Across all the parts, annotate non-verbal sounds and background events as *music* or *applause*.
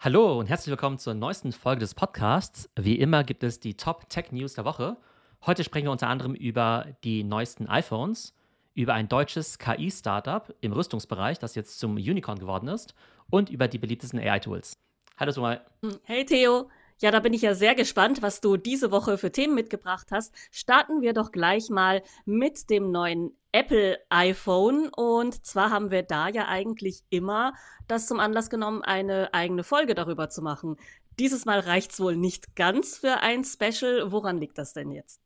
Hallo und herzlich willkommen zur neuesten Folge des Podcasts. Wie immer gibt es die Top Tech News der Woche. Heute sprechen wir unter anderem über die neuesten iPhones, über ein deutsches KI-Startup im Rüstungsbereich, das jetzt zum Unicorn geworden ist, und über die beliebtesten AI-Tools. Hallo Sumal. Hey Theo. Ja, da bin ich ja sehr gespannt, was du diese Woche für Themen mitgebracht hast. Starten wir doch gleich mal mit dem neuen Apple iPhone. Und zwar haben wir da ja eigentlich immer das zum Anlass genommen, eine eigene Folge darüber zu machen. Dieses Mal reicht es wohl nicht ganz für ein Special. Woran liegt das denn jetzt?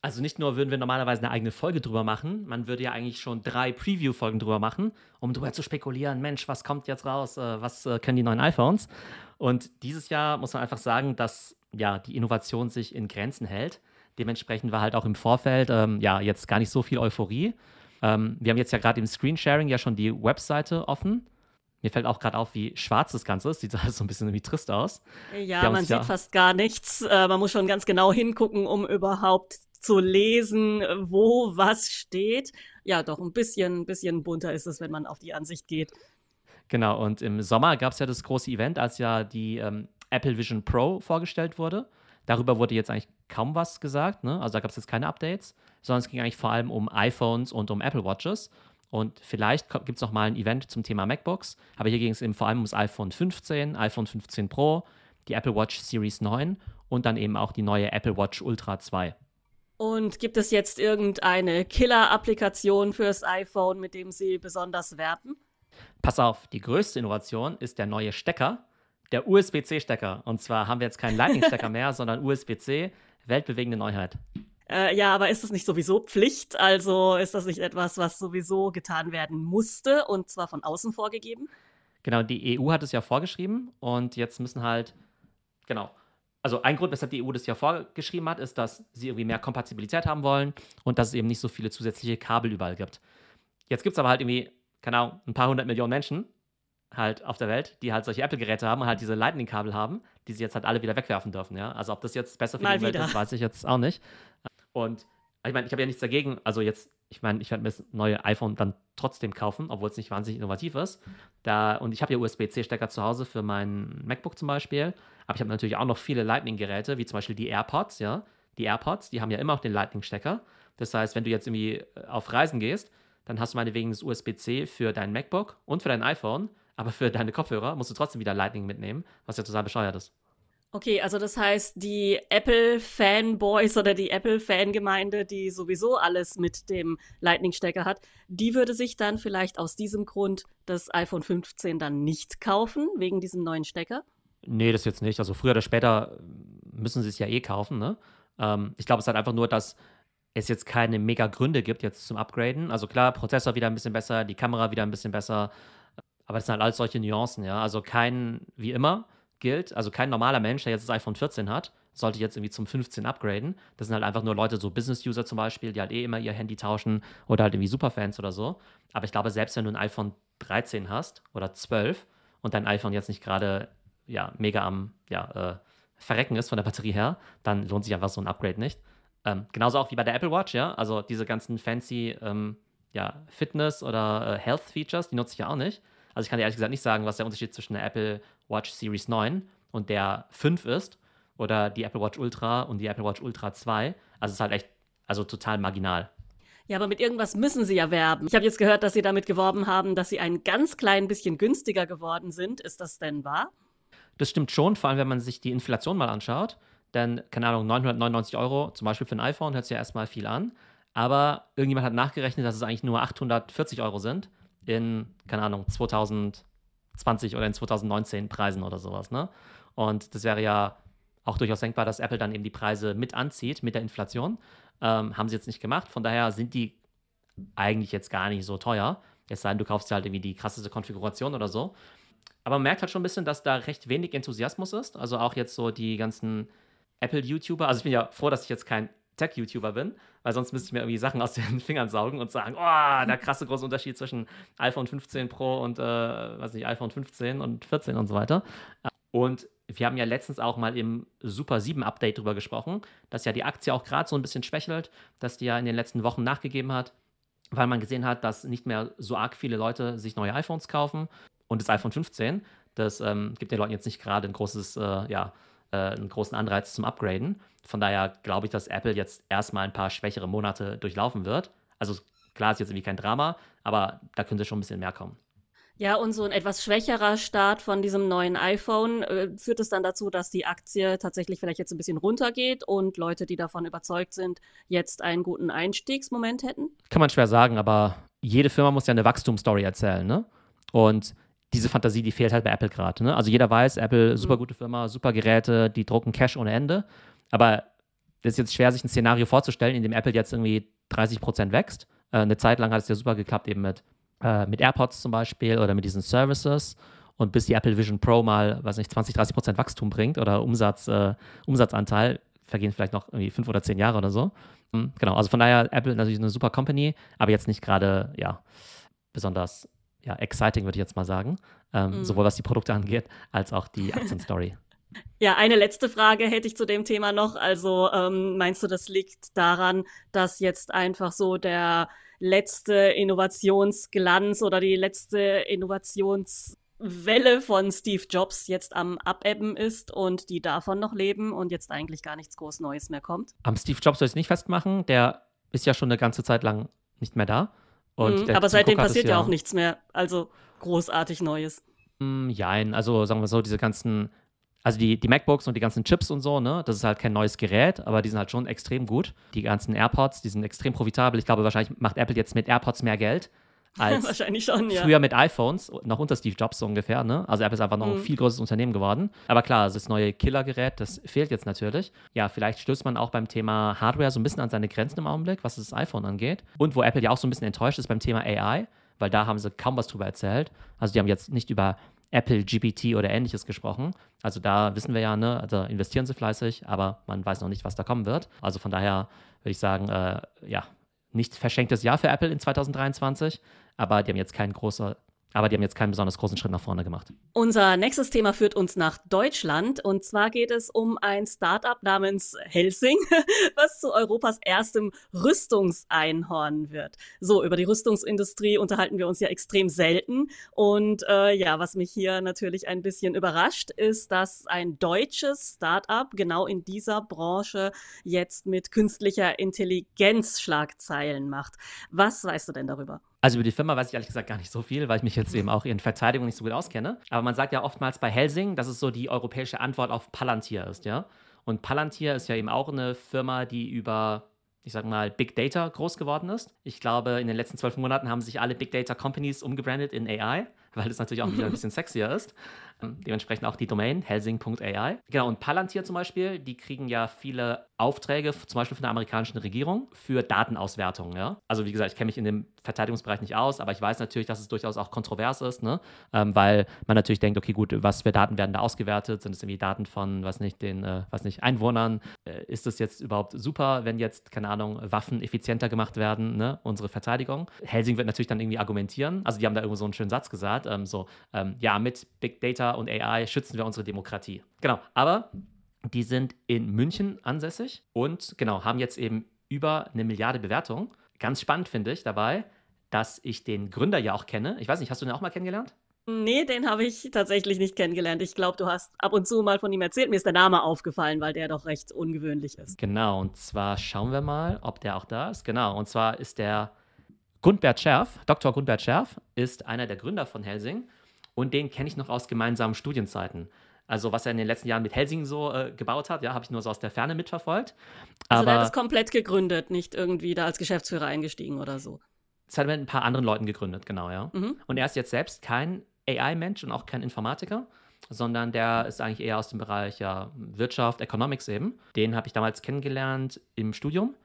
Also nicht nur würden wir normalerweise eine eigene Folge drüber machen, man würde ja eigentlich schon drei Preview-Folgen drüber machen, um drüber zu spekulieren, Mensch, was kommt jetzt raus, äh, was äh, können die neuen iPhones? Und dieses Jahr muss man einfach sagen, dass ja die Innovation sich in Grenzen hält. Dementsprechend war halt auch im Vorfeld ähm, ja jetzt gar nicht so viel Euphorie. Ähm, wir haben jetzt ja gerade im Screensharing ja schon die Webseite offen. Mir fällt auch gerade auf, wie schwarz das Ganze ist. *laughs* Sieht alles so ein bisschen wie trist aus. Ja, man sieht ja fast gar nichts. Äh, man muss schon ganz genau hingucken, um überhaupt zu lesen, wo was steht. Ja, doch, ein bisschen, ein bisschen bunter ist es, wenn man auf die Ansicht geht. Genau, und im Sommer gab es ja das große Event, als ja die ähm, Apple Vision Pro vorgestellt wurde. Darüber wurde jetzt eigentlich kaum was gesagt, ne? also da gab es jetzt keine Updates, sondern es ging eigentlich vor allem um iPhones und um Apple Watches. Und vielleicht gibt es noch mal ein Event zum Thema MacBooks, aber hier ging es eben vor allem ums iPhone 15, iPhone 15 Pro, die Apple Watch Series 9 und dann eben auch die neue Apple Watch Ultra 2. Und gibt es jetzt irgendeine Killer-Applikation fürs iPhone, mit dem Sie besonders werben? Pass auf, die größte Innovation ist der neue Stecker, der USB-C-Stecker. Und zwar haben wir jetzt keinen Lightning-Stecker *laughs* mehr, sondern USB-C, weltbewegende Neuheit. Äh, ja, aber ist das nicht sowieso Pflicht? Also ist das nicht etwas, was sowieso getan werden musste und zwar von außen vorgegeben? Genau, die EU hat es ja vorgeschrieben und jetzt müssen halt, genau, also ein Grund, weshalb die EU das ja vorgeschrieben hat, ist, dass sie irgendwie mehr Kompatibilität haben wollen und dass es eben nicht so viele zusätzliche Kabel überall gibt. Jetzt gibt es aber halt irgendwie, keine Ahnung, ein paar hundert Millionen Menschen halt auf der Welt, die halt solche Apple-Geräte haben und halt diese Lightning-Kabel haben, die sie jetzt halt alle wieder wegwerfen dürfen, ja. Also ob das jetzt besser für Mal die Umwelt ist, weiß ich jetzt auch nicht. Und ich meine, ich habe ja nichts dagegen, also jetzt ich meine, ich werde mir das neue iPhone dann trotzdem kaufen, obwohl es nicht wahnsinnig innovativ ist. Da, und ich habe ja USB-C-Stecker zu Hause für mein MacBook zum Beispiel. Aber ich habe natürlich auch noch viele Lightning-Geräte, wie zum Beispiel die AirPods, ja. Die AirPods, die haben ja immer auch den Lightning-Stecker. Das heißt, wenn du jetzt irgendwie äh, auf Reisen gehst, dann hast du meinetwegen das USB-C für dein MacBook und für dein iPhone, aber für deine Kopfhörer musst du trotzdem wieder Lightning mitnehmen, was ja total bescheuert ist. Okay, also das heißt, die Apple-Fanboys oder die Apple-Fangemeinde, die sowieso alles mit dem Lightning-Stecker hat, die würde sich dann vielleicht aus diesem Grund das iPhone 15 dann nicht kaufen, wegen diesem neuen Stecker? Nee, das jetzt nicht. Also früher oder später müssen sie es ja eh kaufen, ne? Ähm, ich glaube, es ist halt einfach nur, dass es jetzt keine mega Gründe gibt jetzt zum Upgraden. Also klar, Prozessor wieder ein bisschen besser, die Kamera wieder ein bisschen besser, aber das sind halt alles solche Nuancen, ja. Also kein, wie immer, gilt, also kein normaler Mensch, der jetzt das iPhone 14 hat, sollte jetzt irgendwie zum 15 upgraden. Das sind halt einfach nur Leute, so Business-User zum Beispiel, die halt eh immer ihr Handy tauschen oder halt irgendwie Superfans oder so. Aber ich glaube, selbst wenn du ein iPhone 13 hast oder 12 und dein iPhone jetzt nicht gerade ja, mega am ja, äh, Verrecken ist von der Batterie her, dann lohnt sich einfach so ein Upgrade nicht. Ähm, genauso auch wie bei der Apple Watch, ja. Also diese ganzen fancy ähm, ja, Fitness- oder äh, Health-Features, die nutze ich ja auch nicht. Also ich kann dir ehrlich gesagt nicht sagen, was der Unterschied zwischen der Apple Watch Series 9 und der 5 ist oder die Apple Watch Ultra und die Apple Watch Ultra 2. Also es ist halt echt, also total marginal. Ja, aber mit irgendwas müssen sie ja werben. Ich habe jetzt gehört, dass sie damit geworben haben, dass sie ein ganz klein bisschen günstiger geworden sind. Ist das denn wahr? Das stimmt schon, vor allem wenn man sich die Inflation mal anschaut. Denn, keine Ahnung, 999 Euro zum Beispiel für ein iPhone hört sich ja erstmal viel an. Aber irgendjemand hat nachgerechnet, dass es eigentlich nur 840 Euro sind in, keine Ahnung, 2020 oder in 2019 Preisen oder sowas. Ne? Und das wäre ja auch durchaus denkbar, dass Apple dann eben die Preise mit anzieht mit der Inflation. Ähm, haben sie jetzt nicht gemacht. Von daher sind die eigentlich jetzt gar nicht so teuer. Es sei denn, du kaufst dir halt irgendwie die krasseste Konfiguration oder so. Aber man merkt halt schon ein bisschen, dass da recht wenig Enthusiasmus ist. Also auch jetzt so die ganzen Apple-YouTuber. Also ich bin ja froh, dass ich jetzt kein Tech-YouTuber bin, weil sonst müsste ich mir irgendwie Sachen aus den *laughs* Fingern saugen und sagen, oh, der krasse große Unterschied zwischen iPhone 15 Pro und, äh, weiß nicht, iPhone 15 und 14 und so weiter. Und wir haben ja letztens auch mal im Super 7 Update drüber gesprochen, dass ja die Aktie auch gerade so ein bisschen schwächelt, dass die ja in den letzten Wochen nachgegeben hat, weil man gesehen hat, dass nicht mehr so arg viele Leute sich neue iPhones kaufen und das iPhone 15 Das ähm, gibt den Leuten jetzt nicht gerade ein großes, äh, ja, äh, einen großen Anreiz zum Upgraden. Von daher glaube ich, dass Apple jetzt erstmal ein paar schwächere Monate durchlaufen wird. Also klar ist jetzt irgendwie kein Drama, aber da könnte schon ein bisschen mehr kommen. Ja, und so ein etwas schwächerer Start von diesem neuen iPhone äh, führt es dann dazu, dass die Aktie tatsächlich vielleicht jetzt ein bisschen runtergeht und Leute, die davon überzeugt sind, jetzt einen guten Einstiegsmoment hätten? Kann man schwer sagen, aber jede Firma muss ja eine Wachstumsstory erzählen, ne? Und diese Fantasie, die fehlt halt bei Apple gerade. Ne? Also jeder weiß, Apple, super mhm. gute Firma, super Geräte, die drucken Cash ohne Ende. Aber es ist jetzt schwer, sich ein Szenario vorzustellen, in dem Apple jetzt irgendwie 30 Prozent wächst. Äh, eine Zeit lang hat es ja super geklappt, eben mit, äh, mit AirPods zum Beispiel oder mit diesen Services. Und bis die Apple Vision Pro mal, weiß nicht, 20, 30 Prozent Wachstum bringt oder Umsatz, äh, Umsatzanteil, vergehen vielleicht noch irgendwie fünf oder zehn Jahre oder so. Mhm, genau, also von daher, Apple natürlich eine super Company, aber jetzt nicht gerade, ja, besonders ja, exciting, würde ich jetzt mal sagen. Ähm, mhm. Sowohl was die Produkte angeht, als auch die Aktienstory. *laughs* Ja, eine letzte Frage hätte ich zu dem Thema noch. Also ähm, meinst du, das liegt daran, dass jetzt einfach so der letzte Innovationsglanz oder die letzte Innovationswelle von Steve Jobs jetzt am Abebben ist und die davon noch leben und jetzt eigentlich gar nichts groß Neues mehr kommt? Am Steve Jobs soll ich es nicht festmachen. Der ist ja schon eine ganze Zeit lang nicht mehr da. Mhm, aber seitdem passiert ja, ja, auch nichts mehr. Also großartig Neues. Mm, jein, also sagen wir so, diese ganzen, also die, die MacBooks und die ganzen Chips und so, ne, das ist halt kein neues Gerät, aber die sind halt schon extrem gut. Die ganzen AirPods, die sind extrem profitabel. Ich glaube, wahrscheinlich macht Apple jetzt mit AirPods mehr Geld *laughs* als Wahrscheinlich schon, ja. früher mit iPhones, noch unter Steve Jobs so ungefähr. Ne? Also Apple ist einfach noch mhm. ein viel größeres Unternehmen geworden. Aber klar, das neue Killergerät, das fehlt jetzt natürlich. Ja, vielleicht stößt man auch beim Thema Hardware so ein bisschen an seine Grenzen im Augenblick, was das iPhone angeht. Und wo Apple ja auch so ein bisschen enttäuscht ist beim Thema AI, weil da haben sie kaum was drüber erzählt. Also die haben jetzt nicht über Apple GPT oder ähnliches gesprochen. Also da wissen wir ja, ne, also investieren sie fleißig, aber man weiß noch nicht, was da kommen wird. Also von daher würde ich sagen, äh, ja, nicht verschenktes Jahr für Apple in 2023, aber die haben jetzt keinen großen aber die haben jetzt keinen besonders großen Schritt nach vorne gemacht. Unser nächstes Thema führt uns nach Deutschland. Und zwar geht es um ein Startup namens Helsing, *laughs* was zu Europas erstem Rüstungseinhorn wird. So, über die Rüstungsindustrie unterhalten wir uns ja extrem selten. Und äh, ja, was mich hier natürlich ein bisschen überrascht, ist, dass ein deutsches Startup genau in dieser Branche jetzt mit künstlicher Intelligenz Schlagzeilen macht. Was weißt du denn darüber? Also über die Firma weiß ich ehrlich gesagt gar nicht so viel, weil ich mich jetzt eben auch in Verteidigung nicht so gut auskenne. Aber man sagt ja oftmals bei Helsing, dass es so die europäische Antwort auf Palantir ist, ja. Und Palantir ist ja eben auch eine Firma, die über, ich sag mal, Big Data groß geworden ist. Ich glaube, in den letzten zwölf Monaten haben sich alle Big Data Companies umgebrandet in AI, weil es natürlich auch wieder ein *laughs* bisschen sexier ist. Ähm, dementsprechend auch die Domain helsing.ai. Genau, und Palantir zum Beispiel, die kriegen ja viele Aufträge, zum Beispiel von der amerikanischen Regierung, für Datenauswertung. Ja? Also wie gesagt, ich kenne mich in dem Verteidigungsbereich nicht aus, aber ich weiß natürlich, dass es durchaus auch kontrovers ist, ne? Ähm, weil man natürlich denkt, okay, gut, was für Daten werden da ausgewertet? Sind es irgendwie Daten von, was nicht, den, äh, was nicht, Einwohnern? Äh, ist es jetzt überhaupt super, wenn jetzt, keine Ahnung, Waffen effizienter gemacht werden, ne? unsere Verteidigung? Helsing wird natürlich dann irgendwie argumentieren. Also die haben da irgendwo so einen schönen Satz gesagt, ähm, so, ähm, ja, mit Big Data und AI schützen wir unsere Demokratie. Genau, aber die sind in München ansässig und genau, haben jetzt eben über eine Milliarde Bewertung. Ganz spannend finde ich dabei, dass ich den Gründer ja auch kenne. Ich weiß nicht, hast du den auch mal kennengelernt? Nee, den habe ich tatsächlich nicht kennengelernt. Ich glaube, du hast ab und zu mal von ihm erzählt. Mir ist der Name aufgefallen, weil der doch recht ungewöhnlich ist. Genau, und zwar schauen wir mal, ob der auch da ist. Genau, und zwar ist der Gundbert Scherf, Dr. Gundbert Scherf, ist einer der Gründer von Helsing und den kenne ich noch aus gemeinsamen Studienzeiten. Also was er in den letzten Jahren mit Helsing so äh, gebaut hat, ja, habe ich nur so aus der Ferne mitverfolgt. Also Aber, er hat es komplett gegründet, nicht irgendwie da als Geschäftsführer eingestiegen oder so. Das hat er mit ein paar anderen Leuten gegründet, genau, ja. Mhm. Und er ist jetzt selbst kein AI-Mensch und auch kein Informatiker, sondern der ist eigentlich eher aus dem Bereich ja, Wirtschaft, Economics eben. Den habe ich damals kennengelernt im Studium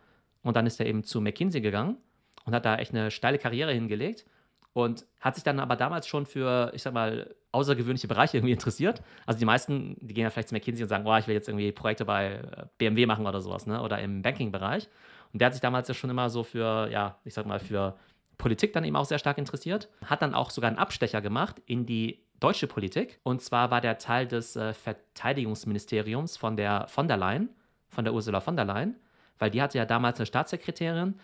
und dann ist er eben zu McKinsey gegangen und hat da echt eine steile Karriere hingelegt und hat sich dann aber damals schon für, ich sag mal, außergewöhnliche Bereiche irgendwie interessiert. Also die meisten, die gehen ja vielleicht zu McKinsey und sagen, oh, ich will jetzt irgendwie Projekte bei äh, BMW machen oder sowas, ne? Oder im Banking-Bereich. Und der hat sich damals ja schon immer so für, ja, ich sag mal, für Politik dann eben auch sehr stark interessiert. Hat dann auch sogar einen Abstecher gemacht in die deutsche Politik. Und zwar war der Teil des äh, Verteidigungsministeriums von der von der Leyen, von der Ursula von der Leyen, weil die hatte ja damals eine Staatssekretärin,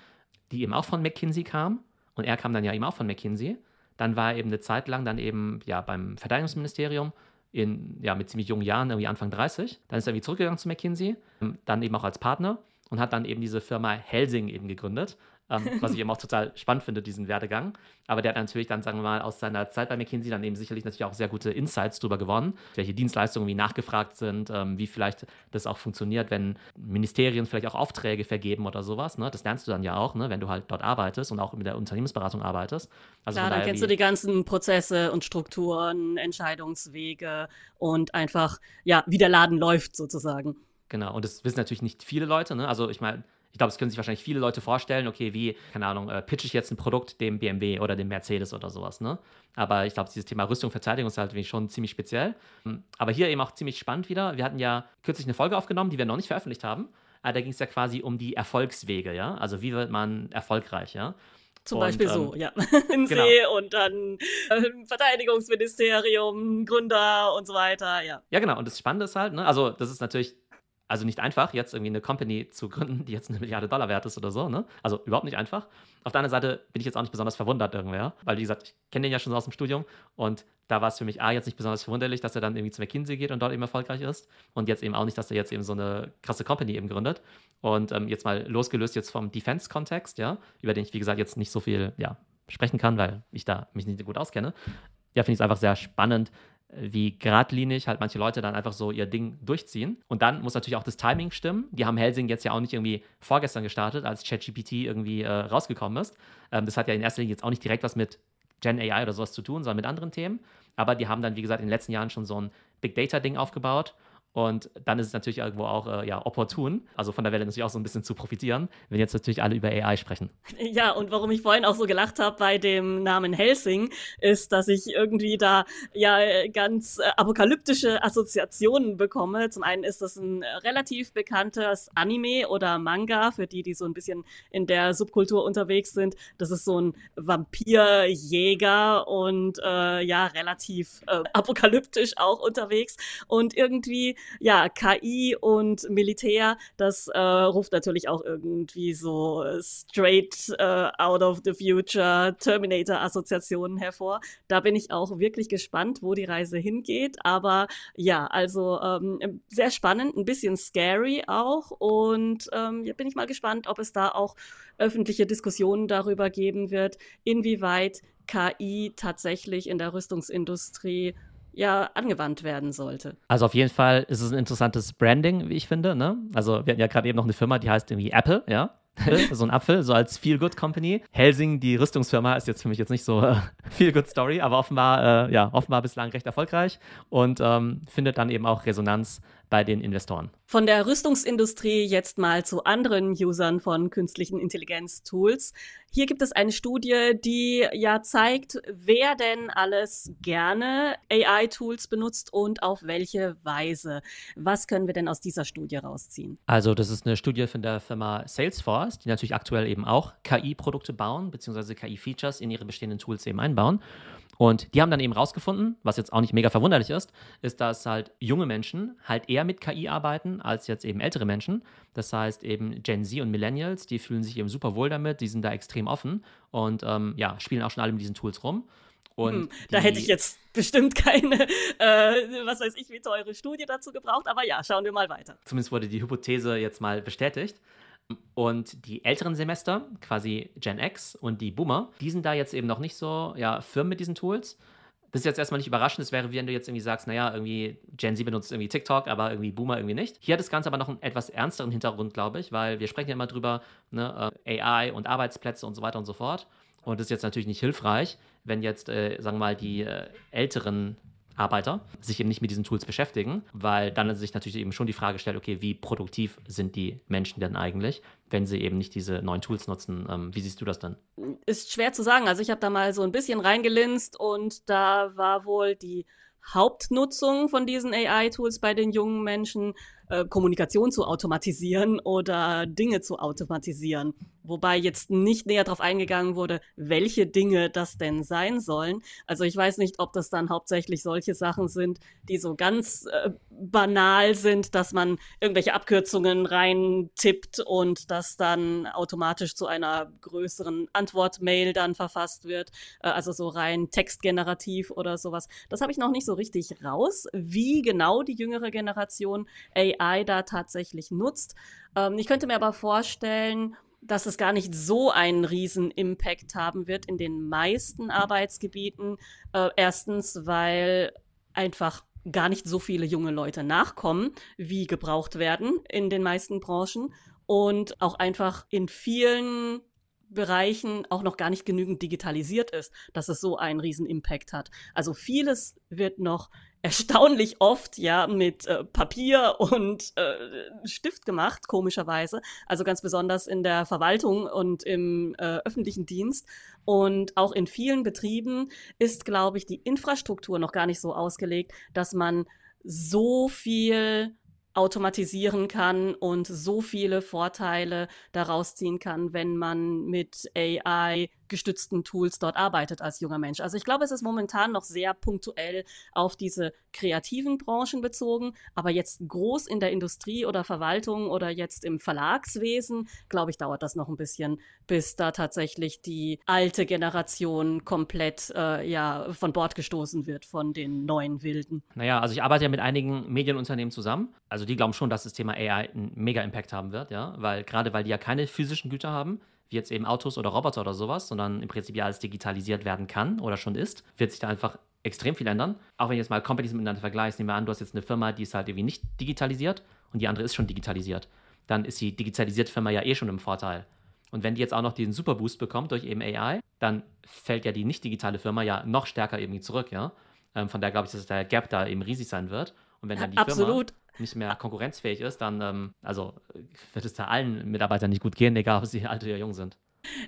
die eben auch von McKinsey kam und er kam dann ja eben auch von McKinsey. dann war er eben eine Zeit lang dann eben ja beim Verteidigungsministerium in, ja, mit ziemlich jungen Jahren, irgendwie Anfang 30. Dann ist er irgendwie zurückgegangen zu McKinsey, dann eben auch als Partner und hat dann eben diese Firma Helsing eben gegründet ähm, *laughs* was ich eben auch total spannend finde, diesen Werdegang. Aber der hat natürlich dann, sagen wir mal, aus seiner Zeit bei McKinsey dann eben sicherlich natürlich auch sehr gute Insights drüber gewonnen, welche Dienstleistungen wie nachgefragt sind, ähm, wie vielleicht das auch funktioniert, wenn Ministerien vielleicht auch Aufträge vergeben oder sowas. Ne? Das lernst du dann ja auch, ne? wenn du halt dort arbeitest und auch mit der Unternehmensberatung arbeitest. Also Klar, dann kennst du die ganzen Prozesse und Strukturen, Entscheidungswege und einfach, ja, wie der Laden läuft sozusagen. Genau, und das wissen natürlich nicht viele Leute. Ne? Also ich meine, ich glaube, es können sich wahrscheinlich viele Leute vorstellen, okay, wie, keine Ahnung, äh, pitche ich jetzt ein Produkt dem BMW oder dem Mercedes oder sowas, ne? Aber ich glaube, dieses Thema Rüstung, Verteidigung ist halt schon ziemlich speziell. Hm, aber hier eben auch ziemlich spannend wieder. Wir hatten ja kürzlich eine Folge aufgenommen, die wir noch nicht veröffentlicht haben. Aber da ging es ja quasi um die Erfolgswege, ja? Also wie wird man erfolgreich, ja? Zum und, Beispiel ähm, so, ja. *laughs* Im genau. See und dann äh, Verteidigungsministerium, Gründer und so weiter, ja. Ja, genau. Und das Spannende ist halt, ne, also das ist natürlich also nicht einfach, jetzt irgendwie eine Company zu gründen, die jetzt eine Milliarde Dollar wert ist oder so, ne? Also überhaupt nicht einfach. Auf der anderen Seite bin ich jetzt auch nicht besonders verwundert irgendwer, weil wie gesagt, ich kenne den ja schon so aus dem Studium und da war es für mich A, jetzt nicht besonders verwunderlich, dass er dann irgendwie zu McKinsey geht und dort eben erfolgreich ist und jetzt eben auch nicht, dass er jetzt eben so eine krasse Company eben gründet und ähm, jetzt mal losgelöst jetzt vom Defense-Kontext, ja, über den ich, wie gesagt, jetzt nicht so viel, ja, sprechen kann, weil ich da mich nicht so gut auskenne. Ja, finde ich es einfach sehr spannend, wie geradlinig halt manche Leute dann einfach so ihr Ding durchziehen. Und dann muss natürlich auch das Timing stimmen. Die haben Helsing jetzt ja auch nicht irgendwie vorgestern gestartet, als ChatGPT irgendwie äh, rausgekommen ist. Ähm, das hat ja in erster Linie jetzt auch nicht direkt was mit Gen AI oder sowas zu tun, sondern mit anderen Themen. Aber die haben dann, wie gesagt, in den letzten Jahren schon so ein Big Data-Ding aufgebaut und dann ist es natürlich irgendwo auch äh, ja, opportun, also von der Welle natürlich auch so ein bisschen zu profitieren, wenn jetzt natürlich alle über AI sprechen. *laughs* Ja, und warum ich vorhin auch so gelacht habe bei dem Namen Helsing, ist, dass ich irgendwie da ja ganz äh, apokalyptische Assoziationen bekomme. Zum einen ist das ein relativ bekanntes Anime oder Manga, für die, die so ein bisschen in der Subkultur unterwegs sind. Das ist so ein Vampirjäger und äh, ja, relativ äh, apokalyptisch auch unterwegs. Und irgendwie ja, KI und Militär, das äh, ruft natürlich auch irgendwie so straight äh, out of the future Terminator-Assoziationen hervor. Da bin ich auch wirklich gespannt, wo die Reise hingeht. Aber ja, also ähm, sehr spannend, ein bisschen scary auch. Und ähm, bin ich mal gespannt, ob es da auch öffentliche Diskussionen darüber geben wird, inwieweit KI tatsächlich in der Rüstungsindustrie ja angewandt werden sollte. Also auf jeden Fall ist es ein interessantes Branding, wie ich finde. Ne? Also wir hatten ja gerade eben noch eine Firma, die heißt irgendwie Apple, ja. *laughs* so ein Apfel, so als Feel-Good Company. Helsing, die Rüstungsfirma, ist jetzt für mich jetzt nicht so äh, *laughs* Feel-Good Story, aber offenbar, äh, ja, offenbar bislang recht erfolgreich und ähm, findet dann eben auch Resonanz bei den Investoren. Von der Rüstungsindustrie jetzt mal zu anderen Usern von künstlichen Intelligenz-Tools. Hier gibt es eine Studie, die ja zeigt, wer denn alles gerne AI-Tools benutzt und auf welche Weise. Was können wir denn aus dieser Studie rausziehen? Also, das ist eine Studie von der Firma Salesforce, die natürlich aktuell eben auch KI-Produkte bauen, beziehungsweise KI-Features in ihre bestehenden Tools eben einbauen. Und die haben dann eben rausgefunden, was jetzt auch nicht mega verwunderlich ist, ist, dass halt junge Menschen halt eher mit KI arbeiten als jetzt eben ältere Menschen. Das heißt eben Gen Z und Millennials, die fühlen sich eben super wohl damit, die sind da extrem offen und ähm, ja, spielen auch schon alle mit diesen Tools rum. Und hm, da hätte ich jetzt bestimmt keine, *laughs* äh, was weiß ich, wie teure Studie dazu gebraucht, aber ja, schauen wir mal weiter. Zumindest wurde die Hypothese jetzt mal bestätigt. Und die älteren Semester, quasi Gen X und die Boomer, die sind da jetzt eben noch nicht so ja, firm mit diesen Tools. Das ist jetzt erstmal nicht überraschend. Es wäre, wenn du jetzt irgendwie sagst, naja, irgendwie Gen Z benutzt irgendwie TikTok, aber irgendwie Boomer irgendwie nicht. Hier hat das Ganze aber noch einen etwas ernsteren Hintergrund, glaube ich, weil wir sprechen ja immer drüber, ne, äh, AI und Arbeitsplätze und so weiter und so fort. Und das ist jetzt natürlich nicht hilfreich, wenn jetzt, äh, sagen wir mal, die äh, älteren Arbeiter sich eben nicht mit diesen Tools beschäftigen, weil dann sich natürlich eben schon die Frage stellt, okay, wie produktiv sind die Menschen denn eigentlich, wenn sie eben nicht diese neuen Tools nutzen? Ähm, wie siehst du das dann? Ist schwer zu sagen. Also ich habe da mal so ein bisschen reingelinst und da war wohl die Hauptnutzung von diesen AI-Tools bei den jungen Menschen äh, Kommunikation zu automatisieren oder Dinge zu automatisieren. Wobei jetzt nicht näher darauf eingegangen wurde, welche Dinge das denn sein sollen. Also ich weiß nicht, ob das dann hauptsächlich solche Sachen sind, die so ganz äh, banal sind, dass man irgendwelche Abkürzungen rein tippt und das dann automatisch zu einer größeren Antwortmail dann verfasst wird. Äh, also so rein textgenerativ oder sowas. Das habe ich noch nicht so richtig raus, wie genau die jüngere Generation AI da tatsächlich nutzt. Ähm, ich könnte mir aber vorstellen, dass es gar nicht so einen riesen Impact haben wird in den meisten Arbeitsgebieten. Äh, erstens, weil einfach gar nicht so viele junge Leute nachkommen, wie gebraucht werden in den meisten Branchen und auch einfach in vielen Bereichen auch noch gar nicht genügend digitalisiert ist, dass es so einen riesen Impact hat. Also vieles wird noch erstaunlich oft ja mit äh, Papier und äh, Stift gemacht, komischerweise. Also ganz besonders in der Verwaltung und im äh, öffentlichen Dienst. Und auch in vielen Betrieben ist, glaube ich, die Infrastruktur noch gar nicht so ausgelegt, dass man so viel automatisieren kann und so viele Vorteile daraus ziehen kann, wenn man mit AI gestützten Tools dort arbeitet als junger Mensch. Also ich glaube, es ist momentan noch sehr punktuell auf diese kreativen Branchen bezogen, aber jetzt groß in der Industrie oder Verwaltung oder jetzt im Verlagswesen, glaube ich, dauert das noch ein bisschen, bis da tatsächlich die alte Generation komplett äh, ja von Bord gestoßen wird von den neuen Wilden. Naja, also ich arbeite ja mit einigen Medienunternehmen zusammen. Also die glauben schon, dass das Thema AI einen mega Impact haben wird, ja, weil gerade weil die ja keine physischen Güter haben, wie jetzt eben Autos oder Roboter oder sowas, sondern im Prinzip ja alles digitalisiert werden kann oder schon ist, wird sich da einfach extrem viel ändern. Auch wenn du jetzt mal Companies miteinander vergleichst, nehmen wir an, du hast jetzt eine Firma, die ist halt irgendwie nicht digitalisiert und die andere ist schon digitalisiert. Dann ist die digitalisierte Firma ja eh schon im Vorteil. Und wenn die jetzt auch noch diesen Superboost bekommt durch eben AI, dann fällt ja die nicht digitale Firma ja noch stärker irgendwie zurück, ja. Ähm, von daher glaube ich, dass der Gap da eben riesig sein wird. Und wenn dann die Absolut. Firma nicht mehr konkurrenzfähig ist, dann ähm, also wird es da allen Mitarbeitern nicht gut gehen, egal ob sie alt oder jung sind.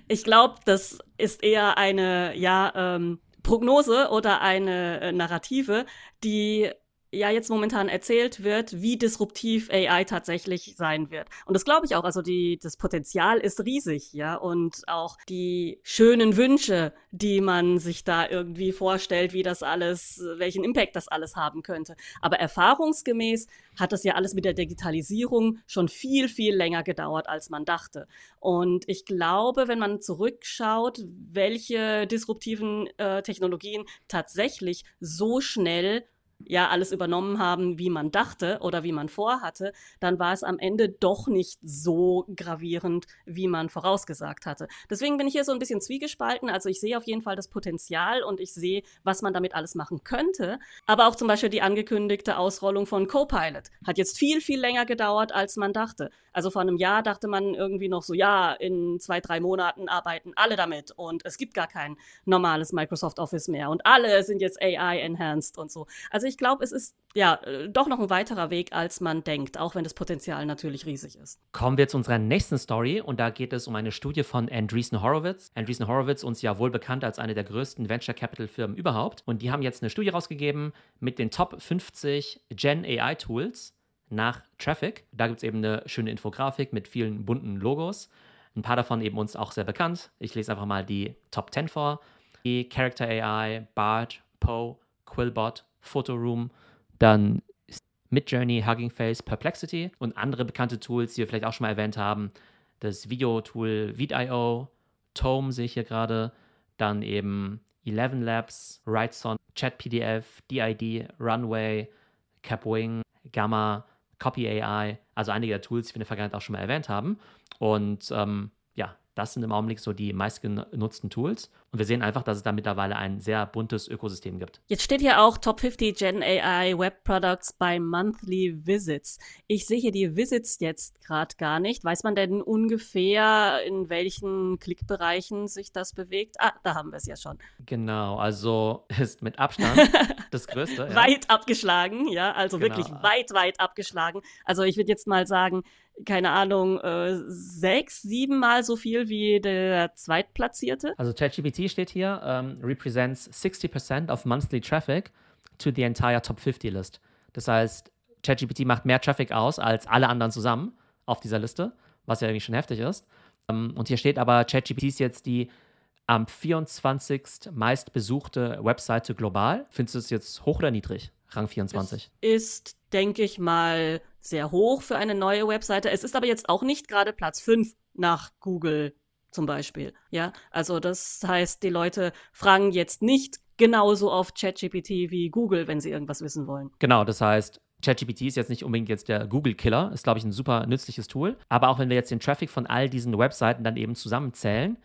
Ich glaube, das ist eher eine ja, ähm, Prognose oder eine äh, Narrative, die ja jetzt momentan erzählt wird, wie disruptiv AI tatsächlich sein wird. Und das glaube ich auch. Also die, das Potenzial ist riesig, ja. Und auch die schönen Wünsche, die man sich da irgendwie vorstellt, wie das alles, welchen Impact das alles haben könnte. Aber erfahrungsgemäß hat das ja alles mit der Digitalisierung schon viel, viel länger gedauert, als man dachte. Und ich glaube, wenn man zurückschaut, welche disruptiven äh, Technologien tatsächlich so schnell ja alles übernommen haben, wie man dachte oder wie man vorhatte, dann war es am Ende doch nicht so gravierend, wie man vorausgesagt hatte. Deswegen bin ich hier so ein bisschen zwiegespalten. Also ich sehe auf jeden Fall das Potenzial und ich sehe, was man damit alles machen könnte. Aber auch zum Beispiel die angekündigte Ausrollung von Copilot hat jetzt viel, viel länger gedauert, als man dachte. Also vor einem Jahr dachte man irgendwie noch so, ja, in zwei, drei Monaten arbeiten alle damit und es gibt gar kein normales Microsoft Office mehr und alle sind jetzt AI-enhanced und so. Also ich glaube, es ist ja äh, doch noch ein weiterer Weg, als man denkt, auch wenn das Potenzial natürlich riesig ist. Kommen wir zu unserer nächsten Story und da geht es um eine Studie von Andreessen Horowitz. Andreessen Horowitz, uns ja wohl bekannt als eine der größten Venture Capital Firmen überhaupt. Und die haben jetzt eine Studie rausgegeben mit den Top 50 Gen AI Tools nach Traffic. Da gibt es eben eine schöne Infografik mit vielen bunten Logos. Ein paar davon eben uns auch sehr bekannt. Ich lese einfach mal die Top 10 vor. Die Character AI, BART, Poe, Quillbot, Photoroom, dann Midjourney, Hugging Face, Perplexity und andere bekannte Tools, die wir vielleicht auch schon mal erwähnt haben. Das Video-Tool Vidio, Tome sehe ich hier gerade, dann eben Eleven Labs, Writeson, ChatPDF, DID, Runway, Capwing, Gamma, Copy AI, also einige der Tools, die wir in der Vergangenheit auch schon mal erwähnt haben. Und ähm, das sind im Augenblick so die meistgenutzten Tools. Und wir sehen einfach, dass es da mittlerweile ein sehr buntes Ökosystem gibt. Jetzt steht hier auch Top 50 Gen AI Web Products by Monthly Visits. Ich sehe hier die Visits jetzt gerade gar nicht. Weiß man denn ungefähr, in welchen Klickbereichen sich das bewegt? Ah, da haben wir es ja schon. Genau, also *laughs* ist mit Abstand *laughs* das Größte. Ja. Weit abgeschlagen, ja, also genau. wirklich weit, weit abgeschlagen. Also ich würde jetzt mal sagen, keine Ahnung, äh, sechs, sieben Mal so viel wie der Zweitplatzierte. Also ChatGPT steht hier, um, represents 60% of monthly traffic to the entire top 50 list. Das heißt, ChatGPT macht mehr Traffic aus als alle anderen zusammen auf dieser Liste, was ja irgendwie schon heftig ist. Ähm, und hier steht aber, ChatGPT ist jetzt die am 24. meistbesuchte Webseite global. Findest du es jetzt hoch oder niedrig? Rang 24. Es ist, denke ich mal, sehr hoch für eine neue Webseite. Es ist aber jetzt auch nicht gerade Platz 5 nach Google zum Beispiel. Ja, also das heißt, die Leute fragen jetzt nicht genauso auf ChatGPT wie Google, wenn sie irgendwas wissen wollen. Genau, das heißt, ChatGPT ist jetzt nicht unbedingt jetzt der Google-Killer, ist, glaube ich, ein super nützliches Tool. Aber auch wenn wir jetzt den Traffic von all diesen Webseiten dann eben zusammenzählen,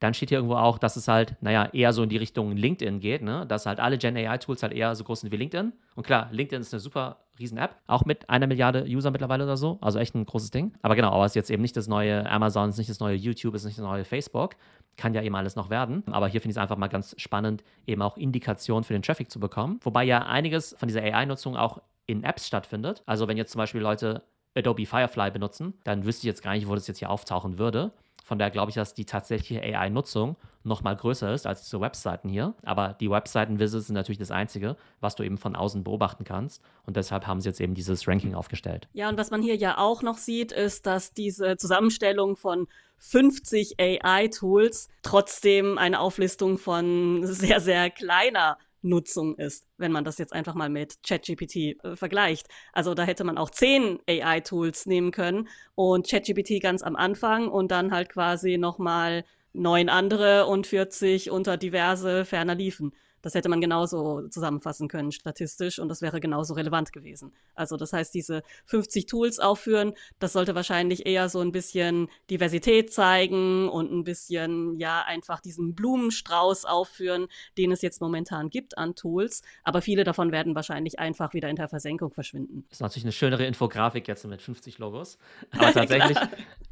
dann steht hier irgendwo auch, dass es halt, naja, eher so in die Richtung LinkedIn geht, ne? Dass halt alle Gen AI-Tools halt eher so groß sind wie LinkedIn. Und klar, LinkedIn ist eine super riesen App, auch mit einer Milliarde User mittlerweile oder so. Also echt ein großes Ding. Aber genau, aber es ist jetzt eben nicht das neue Amazon, es ist nicht das neue YouTube, es ist nicht das neue Facebook. Kann ja eben alles noch werden. Aber hier finde ich es einfach mal ganz spannend, eben auch Indikationen für den Traffic zu bekommen. Wobei ja einiges von dieser AI-Nutzung auch in Apps stattfindet. Also wenn jetzt zum Beispiel Leute Adobe Firefly benutzen, dann wüsste ich jetzt gar nicht, wo das jetzt hier auftauchen würde. Von daher glaube ich, dass die tatsächliche AI-Nutzung noch mal größer ist als diese Webseiten hier. Aber die Webseiten-Visits sind natürlich das Einzige, was du eben von außen beobachten kannst. Und deshalb haben sie jetzt eben dieses Ranking aufgestellt. Ja, und was man hier ja auch noch sieht, ist, dass diese Zusammenstellung von 50 AI-Tools trotzdem eine Auflistung von sehr, sehr kleiner Nutzung ist, wenn man das jetzt einfach mal mit ChatGPT äh, vergleicht. Also da hätte man auch zehn AI-Tools nehmen können und ChatGPT ganz am Anfang und dann halt quasi nochmal neun andere und 40 unter diverse ferner liefen. Das hätte man genauso zusammenfassen können statistisch und das wäre genauso relevant gewesen. Also das heißt, diese 50 Tools aufführen, das sollte wahrscheinlich eher so ein bisschen Diversität zeigen und ein bisschen, ja, einfach diesen Blumenstrauß aufführen, den es jetzt momentan gibt an Tools. Aber viele davon werden wahrscheinlich einfach wieder in der Versenkung verschwinden. Das ist natürlich eine schönere Infografik jetzt mit 50 Logos. *laughs* Aber tatsächlich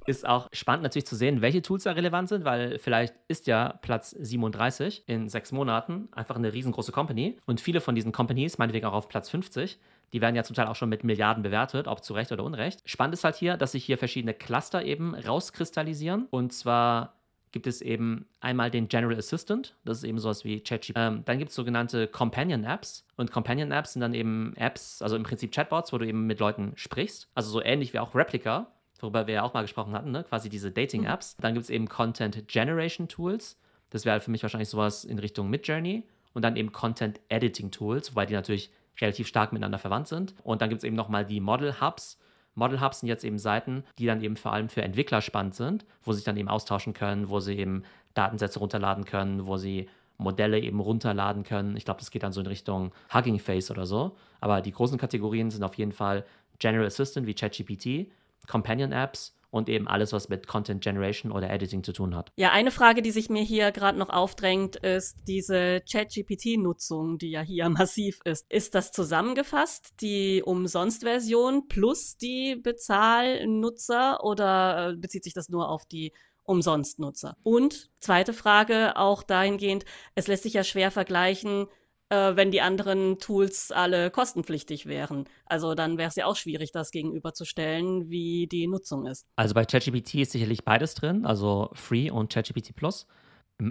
ist auch spannend natürlich zu sehen, welche Tools da relevant sind, weil vielleicht ist ja Platz 37 in sechs Monaten einfach eine riesengroße Company und viele von diesen Companies, meinetwegen auch auf Platz 50, die werden ja zum Teil auch schon mit Milliarden bewertet, ob zu Recht oder Unrecht. Spannend ist halt hier, dass sich hier verschiedene Cluster eben rauskristallisieren. Und zwar gibt es eben einmal den General Assistant, das ist eben sowas wie ChatGPT. Ähm, dann gibt es sogenannte Companion Apps. Und Companion Apps sind dann eben Apps, also im Prinzip Chatbots, wo du eben mit Leuten sprichst. Also so ähnlich wie auch Replica, worüber wir ja auch mal gesprochen hatten, ne? quasi diese Dating-Apps. Mhm. Dann gibt es eben Content Generation Tools. Das wäre halt für mich wahrscheinlich sowas in Richtung Midjourney und dann eben Content Editing Tools, wobei die natürlich relativ stark miteinander verwandt sind. Und dann gibt es eben nochmal die Model Hubs. Model Hubs sind jetzt eben Seiten, die dann eben vor allem für Entwickler spannend sind, wo sie sich dann eben austauschen können, wo sie eben Datensätze runterladen können, wo sie Modelle eben runterladen können. Ich glaube, das geht dann so in Richtung Hugging Face oder so. Aber die großen Kategorien sind auf jeden Fall General Assistant wie ChatGPT, Companion Apps und eben alles, was mit Content Generation oder Editing zu tun hat. Ja, eine Frage, die sich mir hier gerade noch aufdrängt, ist diese ChatGPT-Nutzung, die ja hier *laughs* massiv ist. Ist das zusammengefasst, die Umsonst-Version plus die Bezahlnutzer oder äh, bezieht sich das nur auf die Umsonstnutzer? Und zweite Frage auch dahingehend, es lässt sich ja schwer vergleichen, äh, wenn die anderen Tools alle kostenpflichtig wären. Also dann wäre es ja auch schwierig, das gegenüberzustellen, wie die Nutzung ist. Also bei ChatGPT ist sicherlich beides drin, also Free und ChatGPT Plus.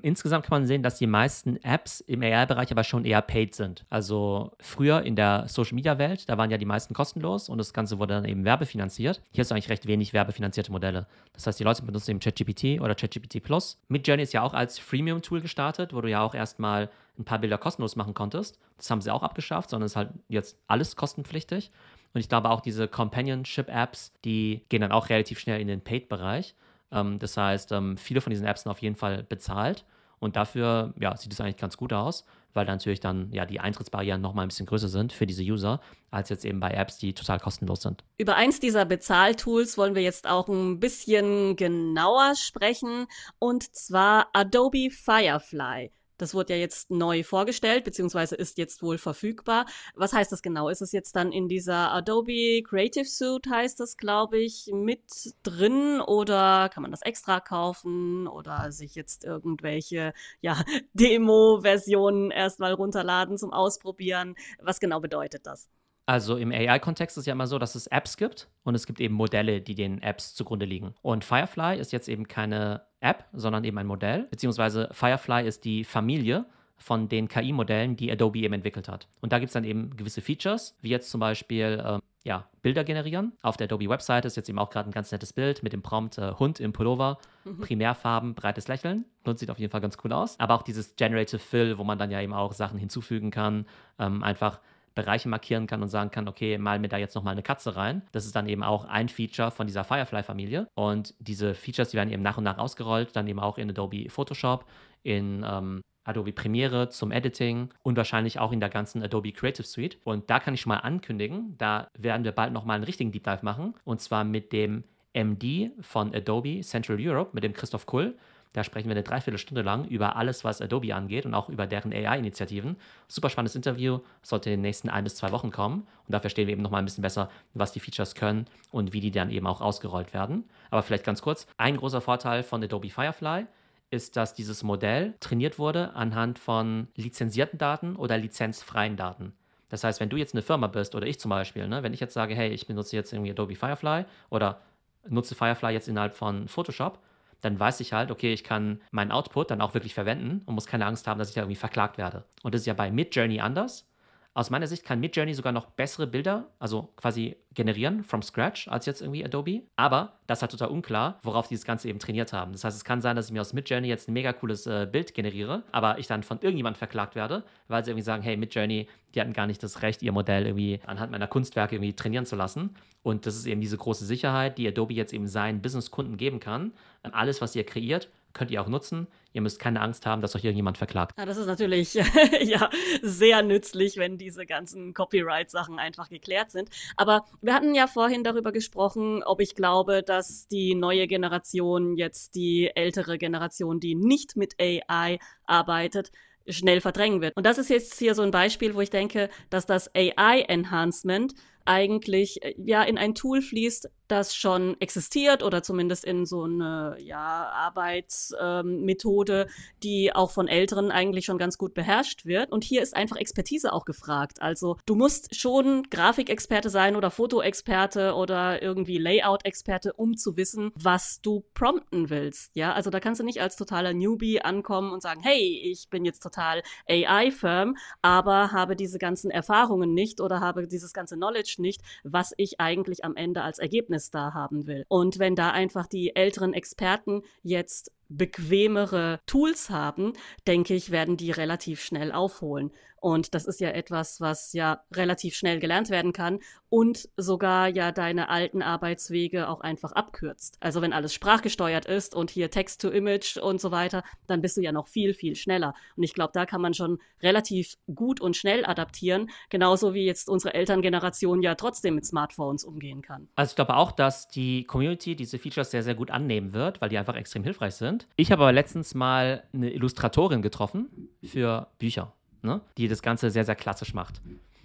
Insgesamt kann man sehen, dass die meisten Apps im AI-Bereich aber schon eher paid sind. Also früher in der Social-Media-Welt, da waren ja die meisten kostenlos und das Ganze wurde dann eben werbefinanziert. Hier ist eigentlich recht wenig werbefinanzierte Modelle. Das heißt, die Leute benutzen eben ChatGPT oder ChatGPT Plus. Midjourney ist ja auch als Freemium-Tool gestartet, wo du ja auch erstmal ein paar Bilder kostenlos machen konntest. Das haben sie auch abgeschafft, sondern es ist halt jetzt alles kostenpflichtig. Und ich glaube auch diese Companionship-Apps, die gehen dann auch relativ schnell in den Paid-Bereich. Ähm, das heißt, ähm, viele von diesen Apps sind auf jeden Fall bezahlt. Und dafür ja, sieht es eigentlich ganz gut aus, weil natürlich dann ja die Eintrittsbarrieren nochmal ein bisschen größer sind für diese User, als jetzt eben bei Apps, die total kostenlos sind. Über eins dieser Bezahltools wollen wir jetzt auch ein bisschen genauer sprechen, und zwar Adobe Firefly. Das wurde ja jetzt neu vorgestellt, beziehungsweise ist jetzt wohl verfügbar. Was heißt das genau? Ist es jetzt dann in dieser Adobe Creative Suite, heißt das, glaube ich, mit drin oder kann man das extra kaufen oder sich jetzt irgendwelche, ja, *laughs* Demo-Versionen erstmal runterladen zum Ausprobieren? Was genau bedeutet das? Also im AI-Kontext ist es ja immer so, dass es Apps gibt und es gibt eben Modelle, die den Apps zugrunde liegen. Und Firefly ist jetzt eben keine App, sondern eben ein Modell, beziehungsweise Firefly ist die Familie von den KI-Modellen, die Adobe eben entwickelt hat. Und da gibt es dann eben gewisse Features, wie jetzt zum Beispiel äh, ja, Bilder generieren. Auf der Adobe-Webseite ist jetzt eben auch gerade ein ganz nettes Bild mit dem Prompt äh, Hund im Pullover, mhm. Primärfarben, breites Lächeln. Und sieht auf jeden Fall ganz cool aus. Aber auch dieses Generative Fill, wo man dann ja eben auch Sachen hinzufügen kann, ähm, einfach Bereiche markieren kann und sagen kann, okay, mal mir da jetzt nochmal eine Katze rein. Das ist dann eben auch ein Feature von dieser Firefly-Familie. Und diese Features, die werden eben nach und nach ausgerollt, dann eben auch in Adobe Photoshop, in ähm, Adobe Premiere zum Editing und wahrscheinlich auch in der ganzen Adobe Creative Suite. Und da kann ich schon mal ankündigen, da werden wir bald nochmal einen richtigen Deep Dive machen. Und zwar mit dem MD von Adobe Central Europe, mit dem Christoph Kull. Da sprechen wir eine Dreiviertelstunde lang über alles, was Adobe angeht und auch über deren AI-Initiativen. Super spannendes Interview, sollte in den nächsten ein bis zwei Wochen kommen. Und da verstehen wir eben nochmal ein bisschen besser, was die Features können und wie die dann eben auch ausgerollt werden. Aber vielleicht ganz kurz, ein großer Vorteil von Adobe Firefly ist, dass dieses Modell trainiert wurde anhand von lizenzierten Daten oder lizenzfreien Daten. Das heißt, wenn du jetzt eine Firma bist oder ich zum Beispiel, ne, wenn ich jetzt sage, hey, ich benutze jetzt irgendwie Adobe Firefly oder nutze Firefly jetzt innerhalb von Photoshop, dann weiß ich halt, okay, ich kann meinen Output dann auch wirklich verwenden und muss keine Angst haben, dass ich da irgendwie verklagt werde. Und das ist ja bei Midjourney anders. Aus meiner Sicht kann Midjourney sogar noch bessere Bilder, also quasi generieren from scratch als jetzt irgendwie Adobe. Aber das ist halt total unklar, worauf die das Ganze eben trainiert haben. Das heißt, es kann sein, dass ich mir aus Midjourney jetzt ein mega cooles äh, Bild generiere, aber ich dann von irgendjemand verklagt werde, weil sie irgendwie sagen, hey, Midjourney, die hatten gar nicht das Recht, ihr Modell irgendwie anhand meiner Kunstwerke irgendwie trainieren zu lassen. Und das ist eben diese große Sicherheit, die Adobe jetzt eben seinen Businesskunden geben kann. Alles, was ihr kreiert, könnt ihr auch nutzen. Ihr müsst keine Angst haben, dass euch irgendjemand verklagt. Ja, das ist natürlich *laughs* ja sehr nützlich, wenn diese ganzen Copyright-Sachen einfach geklärt sind. Aber wir hatten ja vorhin darüber gesprochen, ob ich glaube, dass die neue Generation jetzt die ältere Generation, die nicht mit AI arbeitet, schnell verdrängen wird. Und das ist jetzt hier so ein Beispiel, wo ich denke, dass das AI-Enhancement eigentlich äh, ja in ein Tool fließt, das schon existiert oder zumindest in so eine ja, Arbeitsmethode, ähm, die auch von Älteren eigentlich schon ganz gut beherrscht wird. Und hier ist einfach Expertise auch gefragt. Also du musst schon Grafikexperte sein oder Fotoexperte oder irgendwie Layout-Experte, um zu wissen, was du prompten willst. Ja, also da kannst du nicht als totaler Newbie ankommen und sagen, hey, ich bin jetzt total AI-firm, aber habe diese ganzen Erfahrungen nicht oder habe dieses ganze Knowledge nicht, was ich eigentlich am Ende als Ergebnis Ergebnis da haben will. Und wenn da einfach die älteren Experten jetzt bequemere Tools haben, denke ich, werden die relativ schnell aufholen. Und das ist ja etwas, was ja relativ schnell gelernt werden kann und sogar ja deine alten Arbeitswege auch einfach abkürzt. Also wenn alles sprachgesteuert ist und hier Text-to-Image und so weiter, dann bist du ja noch viel, viel schneller. Und ich glaube, da kann man schon relativ gut und schnell adaptieren, genauso wie jetzt unsere Elterngeneration ja trotzdem mit Smartphones umgehen kann. Also ich glaube auch, dass die Community diese Features sehr, sehr gut annehmen wird, weil die einfach extrem hilfreich sind. Ich habe aber letztens mal eine Illustratorin getroffen für Bücher ne? die das Ganze sehr, sehr klassisch macht.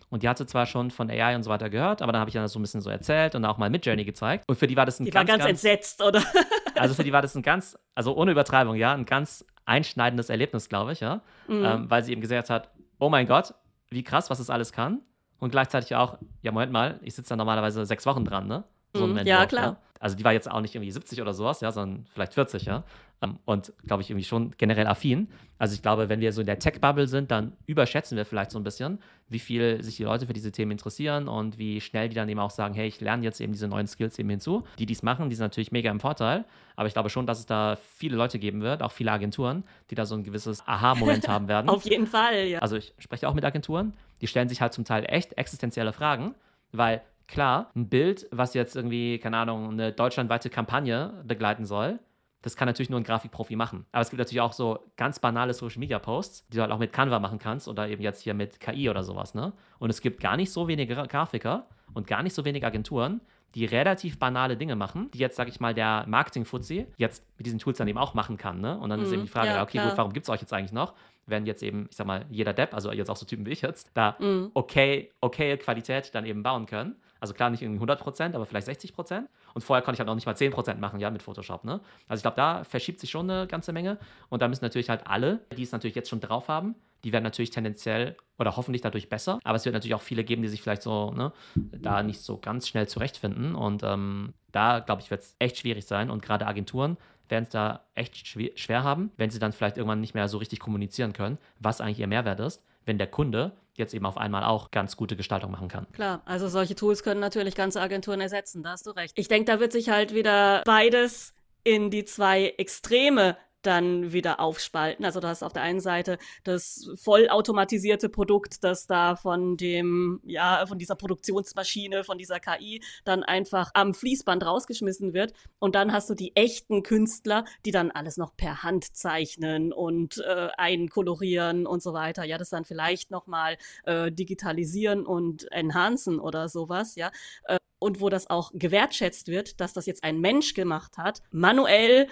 Und die hatte zwar schon von AI und so weiter gehört, aber dann habe ich dann so ein bisschen so erzählt und auch mal mit Journey gezeigt. Und für die war das ein die ganz, war ganz, ganz entsetzt, oder? *laughs* also für die war das ein ganz, also ohne Übertreibung, ja, ein ganz einschneidendes Erlebnis, glaube ich, ja, mhm. ähm, weil sie eben gesagt hat, oh mein Gott, wie krass, was das alles kann. Und gleichzeitig auch, ja, Moment mal, ich sitze da normalerweise sechs Wochen dran, ne? So mhm. ja, klar. Ja? Also die war jetzt auch nicht irgendwie 70 oder sowas, ja, sondern vielleicht 40, ja. Ähm, und glaube ich irgendwie schon generell affin. Also ich glaube, wenn wir so in der Tech-Bubble sind, dann überschätzen wir vielleicht so ein bisschen, wie viel sich die Leute für diese Themen interessieren und wie schnell die dann eben auch sagen, hey, ich lerne jetzt eben diese neuen Skills eben hinzu. Die, die es machen, die sind natürlich mega im Vorteil. Aber ich glaube schon, dass es da viele Leute geben wird, auch viele Agenturen, die da so ein gewisses Aha-Moment *laughs* haben werden. Auf jeden Fall, ja. Also ich spreche auch mit Agenturen, die stellen sich halt zum Teil echt existenzielle Fragen, weil klar, ein Bild, was jetzt irgendwie, keine Ahnung, eine deutschlandweite Kampagne begleiten soll, das kann natürlich nur ein Grafikprofi machen. Aber es gibt natürlich auch so ganz banale Social Media Posts, die du halt auch mit Canva machen kannst oder eben jetzt hier mit KI oder sowas, ne? Und es gibt gar nicht so wenige Grafiker und gar nicht so wenige Agenturen, die relativ banale Dinge machen, die jetzt, sag ich mal, der Marketing-Fuzzi jetzt mit diesen Tools dann eben auch machen kann, ne? Und dann mhm, ist eben die Frage, ja, okay, klar. gut, warum gibt es euch jetzt eigentlich noch? Wenn jetzt eben, ich sag mal, jeder Depp, also jetzt auch so Typen wie ich jetzt, da mhm. okay, okay Qualität dann eben bauen können. Also klar, nicht irgendwie 100% aber vielleicht 60% Und vorher konnte ich halt noch nicht mal 10% machen, ja, mit Photoshop, ne? Also ich glaube, da verschiebt sich schon eine ganze Menge. Und da müssen natürlich halt alle, die es natürlich jetzt schon drauf haben, die werden natürlich tendenziell oder hoffentlich dadurch besser. Aber es wird natürlich auch viele geben, die sich vielleicht so, ne, da nicht so ganz schnell zurechtfinden. Und ähm, da, glaube ich, wird es echt schwierig sein. Und gerade Agenturen werden es da echt schwer haben, wenn sie dann vielleicht irgendwann nicht mehr so richtig kommunizieren können, was eigentlich ihr Mehrwert ist wenn der Kunde jetzt eben auf einmal auch ganz gute Gestaltung machen kann. Klar, also solche Tools können natürlich ganze Agenturen ersetzen, da hast du recht. Ich denke, da wird sich halt wieder beides in die zwei Extreme dann wieder aufspalten. Also du hast auf der einen Seite das vollautomatisierte Produkt, das da von dem, ja, von dieser Produktionsmaschine, von dieser KI dann einfach am Fließband rausgeschmissen wird. Und dann hast du die echten Künstler, die dann alles noch per Hand zeichnen und äh, einkolorieren und so weiter. Ja, das dann vielleicht nochmal äh, digitalisieren und enhancen oder sowas, ja. Äh, und wo das auch gewertschätzt wird, dass das jetzt ein Mensch gemacht hat, manuell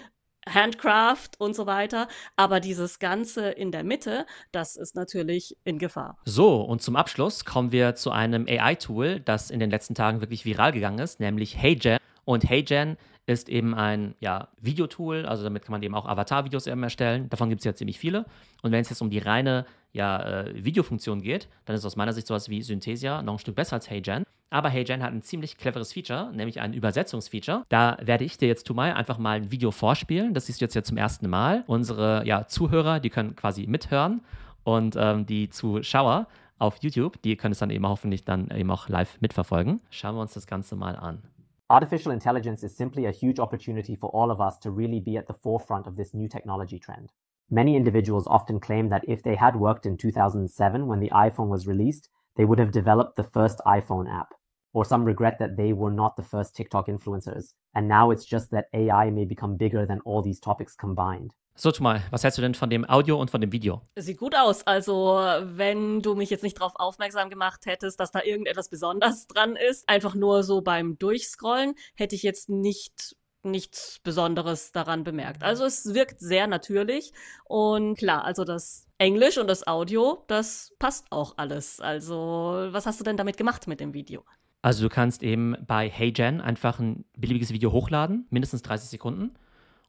Handcraft und so weiter. Aber dieses Ganze in der Mitte, das ist natürlich in Gefahr. So, und zum Abschluss kommen wir zu einem AI-Tool, das in den letzten Tagen wirklich viral gegangen ist, nämlich HeyGen. Und HeyGen ist eben ein ja, Videotool, also damit kann man eben auch Avatar-Videos erstellen. Davon gibt es ja ziemlich viele. Und wenn es jetzt um die reine ja, äh, Videofunktion geht, dann ist aus meiner Sicht sowas wie Synthesia noch ein Stück besser als HeyGen. Aber HeyGen hat ein ziemlich cleveres Feature, nämlich ein Übersetzungsfeature. Da werde ich dir jetzt, Tumai, einfach mal ein Video vorspielen. Das siehst du jetzt ja zum ersten Mal. Unsere ja, Zuhörer, die können quasi mithören und ähm, die Zuschauer auf YouTube, die können es dann eben hoffentlich dann eben auch live mitverfolgen. Schauen wir uns das Ganze mal an. Artificial intelligence is simply a huge opportunity for all of us to really be at the forefront of this new technology trend. Many individuals often claim that if they had worked in 2007 when the iPhone was released, they would have developed the first iPhone app. Or some regret that they were not the first TikTok influencers. And now it's just that AI may become bigger than all these topics combined. So, mal, was hältst du denn von dem Audio und von dem Video? Sieht gut aus. Also, wenn du mich jetzt nicht darauf aufmerksam gemacht hättest, dass da irgendetwas Besonderes dran ist, einfach nur so beim Durchscrollen, hätte ich jetzt nicht nichts Besonderes daran bemerkt. Also es wirkt sehr natürlich und klar, also das Englisch und das Audio, das passt auch alles. Also was hast du denn damit gemacht mit dem Video? Also du kannst eben bei HeyGen einfach ein beliebiges Video hochladen, mindestens 30 Sekunden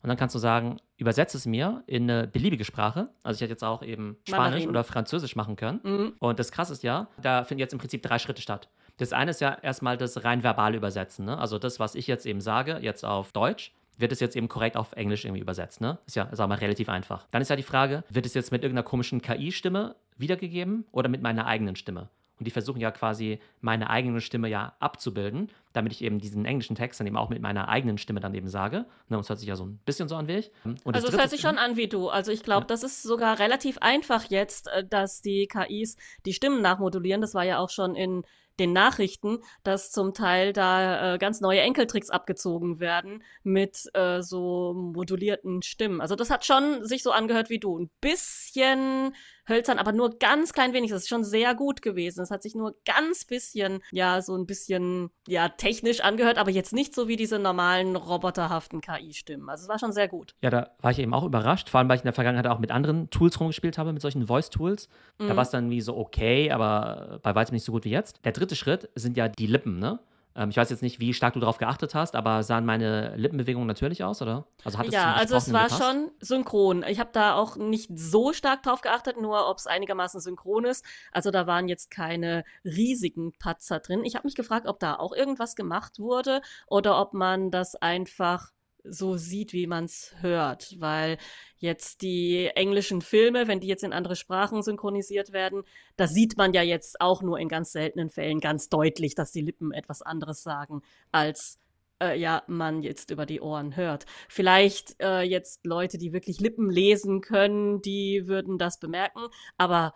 und dann kannst du sagen, übersetze es mir in eine beliebige Sprache. Also ich hätte jetzt auch eben Spanisch Mandarin. oder Französisch machen können. Mhm. Und das krasse ist ja, da finden jetzt im Prinzip drei Schritte statt. Das eine ist ja erstmal das rein verbale Übersetzen. Ne? Also das, was ich jetzt eben sage, jetzt auf Deutsch, wird es jetzt eben korrekt auf Englisch irgendwie übersetzt. Ne? Ist ja, sagen wir mal, relativ einfach. Dann ist ja die Frage, wird es jetzt mit irgendeiner komischen KI-Stimme wiedergegeben oder mit meiner eigenen Stimme? Und die versuchen ja quasi meine eigene Stimme ja abzubilden, damit ich eben diesen englischen Text dann eben auch mit meiner eigenen Stimme dann eben sage. Und es hört sich ja so ein bisschen so an wie ich. Und also es hört sich schon an wie du. Also ich glaube, ja. das ist sogar relativ einfach jetzt, äh, dass die KIs die Stimmen nachmodulieren. Das war ja auch schon in den Nachrichten, dass zum Teil da äh, ganz neue Enkeltricks abgezogen werden mit äh, so modulierten Stimmen. Also das hat schon sich so angehört wie du. Ein bisschen hölzern, aber nur ganz klein wenig. Das ist schon sehr gut gewesen. Es hat sich nur ganz bisschen, ja, so ein bisschen, ja, technisch angehört, aber jetzt nicht so wie diese normalen roboterhaften KI-Stimmen. Also es war schon sehr gut. Ja, da war ich eben auch überrascht, vor allem, weil ich in der Vergangenheit auch mit anderen Tools rumgespielt habe, mit solchen Voice-Tools. Mhm. Da war es dann wie so okay, aber bei weitem nicht so gut wie jetzt. Der dritte Schritt sind ja die Lippen, ne? Ähm, ich weiß jetzt nicht, wie stark du darauf geachtet hast, aber sahen meine Lippenbewegungen natürlich aus, oder? Also hat es Ja, also es war gepasst? schon synchron. Ich habe da auch nicht so stark drauf geachtet, nur ob es einigermaßen synchron ist. Also da waren jetzt keine riesigen Patzer drin. Ich habe mich gefragt, ob da auch irgendwas gemacht wurde oder ob man das einfach so sieht, wie man es hört. Weil jetzt die englischen Filme, wenn die jetzt in andere Sprachen synchronisiert werden, da sieht man ja jetzt auch nur in ganz seltenen Fällen ganz deutlich, dass die Lippen etwas anderes sagen, als äh, ja, man jetzt über die Ohren hört. Vielleicht äh, jetzt Leute, die wirklich Lippen lesen können, die würden das bemerken, aber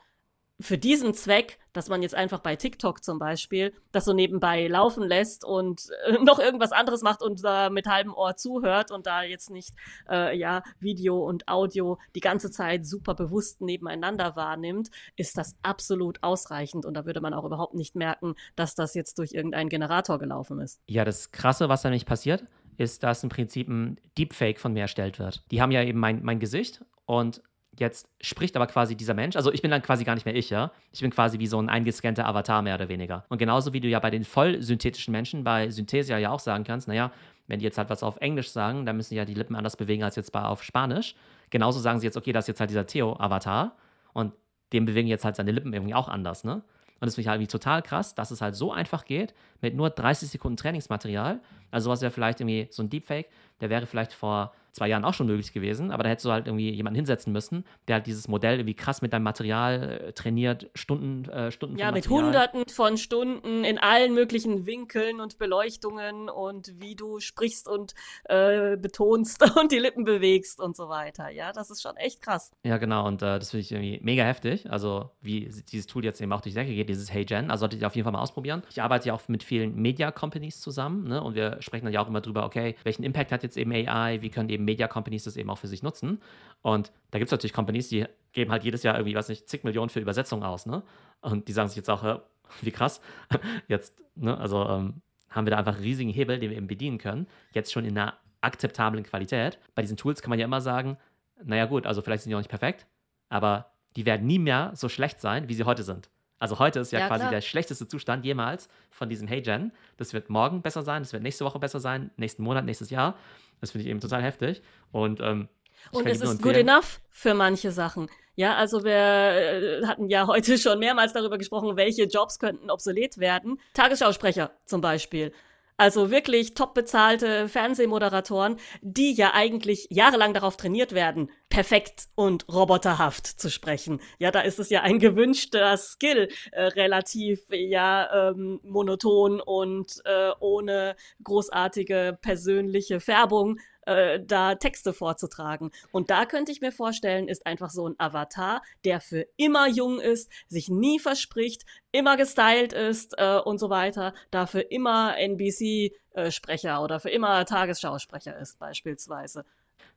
für diesen Zweck, dass man jetzt einfach bei TikTok zum Beispiel das so nebenbei laufen lässt und äh, *laughs* noch irgendwas anderes macht und da mit halbem Ohr zuhört und da jetzt nicht äh, ja Video und Audio die ganze Zeit super bewusst nebeneinander wahrnimmt, ist das absolut ausreichend und da würde man auch überhaupt nicht merken, dass das jetzt durch irgendeinen Generator gelaufen ist. Ja, das Krasse, was da nämlich passiert, ist, dass im Prinzip ein Deepfake von mir erstellt wird. Die haben ja eben mein, mein Gesicht und Jetzt spricht aber quasi dieser Mensch, also ich bin dann quasi gar nicht mehr ich, ja. Ich bin quasi wie so ein eingescannter Avatar mehr oder weniger. Und genauso wie du ja bei den voll synthetischen Menschen bei Synthesia ja auch sagen kannst, naja, wenn die jetzt halt was auf Englisch sagen, dann müssen die ja die Lippen anders bewegen als jetzt bei auf Spanisch. Genauso sagen sie jetzt, okay, das ist jetzt halt dieser Theo-Avatar und dem bewegen jetzt halt seine Lippen irgendwie auch anders, ne? Und das finde ich halt irgendwie total krass, dass es halt so einfach geht, mit nur 30 Sekunden Trainingsmaterial. Also was wäre vielleicht irgendwie so ein Deepfake, der wäre vielleicht vor zwei Jahren auch schon möglich gewesen, aber da hättest du halt irgendwie jemanden hinsetzen müssen, der halt dieses Modell irgendwie krass mit deinem Material äh, trainiert, Stunden, äh, Stunden Ja, mit hunderten von Stunden in allen möglichen Winkeln und Beleuchtungen und wie du sprichst und äh, betonst *laughs* und die Lippen bewegst und so weiter. Ja, das ist schon echt krass. Ja, genau, und äh, das finde ich irgendwie mega heftig. Also, wie dieses Tool jetzt eben auch durch die Decke geht, dieses Hey Gen. Also, solltet ihr auf jeden Fall mal ausprobieren. Ich arbeite ja auch mit vielen Media-Companies zusammen, ne? Und wir sprechen dann ja auch immer drüber, okay, welchen Impact hat jetzt eben AI, wie können eben Media-Companies das eben auch für sich nutzen. Und da gibt es natürlich Companies, die geben halt jedes Jahr irgendwie, weiß nicht, zig Millionen für Übersetzungen aus, ne? Und die sagen sich jetzt auch, äh, *laughs* wie krass, *laughs* jetzt, ne? Also, ähm, haben wir da einfach einen riesigen Hebel, den wir eben bedienen können. Jetzt schon in einer akzeptablen Qualität. Bei diesen Tools kann man ja immer sagen, naja gut, also vielleicht sind die auch nicht perfekt, aber die werden nie mehr so schlecht sein, wie sie heute sind. Also heute ist ja, Ja, quasi klar. der schlechteste Zustand jemals von diesem Hey Gen. Das wird morgen besser sein, das wird nächste Woche besser sein, nächsten Monat, nächstes Jahr. Das finde ich eben total heftig. Und, ähm, Und es ist good enough für manche Sachen. Ja, also wir äh, hatten ja heute *laughs* schon mehrmals darüber gesprochen, welche Jobs könnten obsolet werden. Tagesschausprecher zum Beispiel. Also wirklich top bezahlte Fernsehmoderatoren, die ja eigentlich jahrelang darauf trainiert werden, perfekt und roboterhaft zu sprechen. Ja, da ist es ja ein gewünschter Skill, äh, relativ ja ähm, monoton und äh, ohne großartige persönliche Färbung äh, da Texte vorzutragen. Und da könnte ich mir vorstellen, ist einfach so ein Avatar, der für immer jung ist, sich nie verspricht, immer gestylt ist äh, und so weiter, dafür immer NBC-Sprecher oder für immer Tagesschausprecher ist beispielsweise.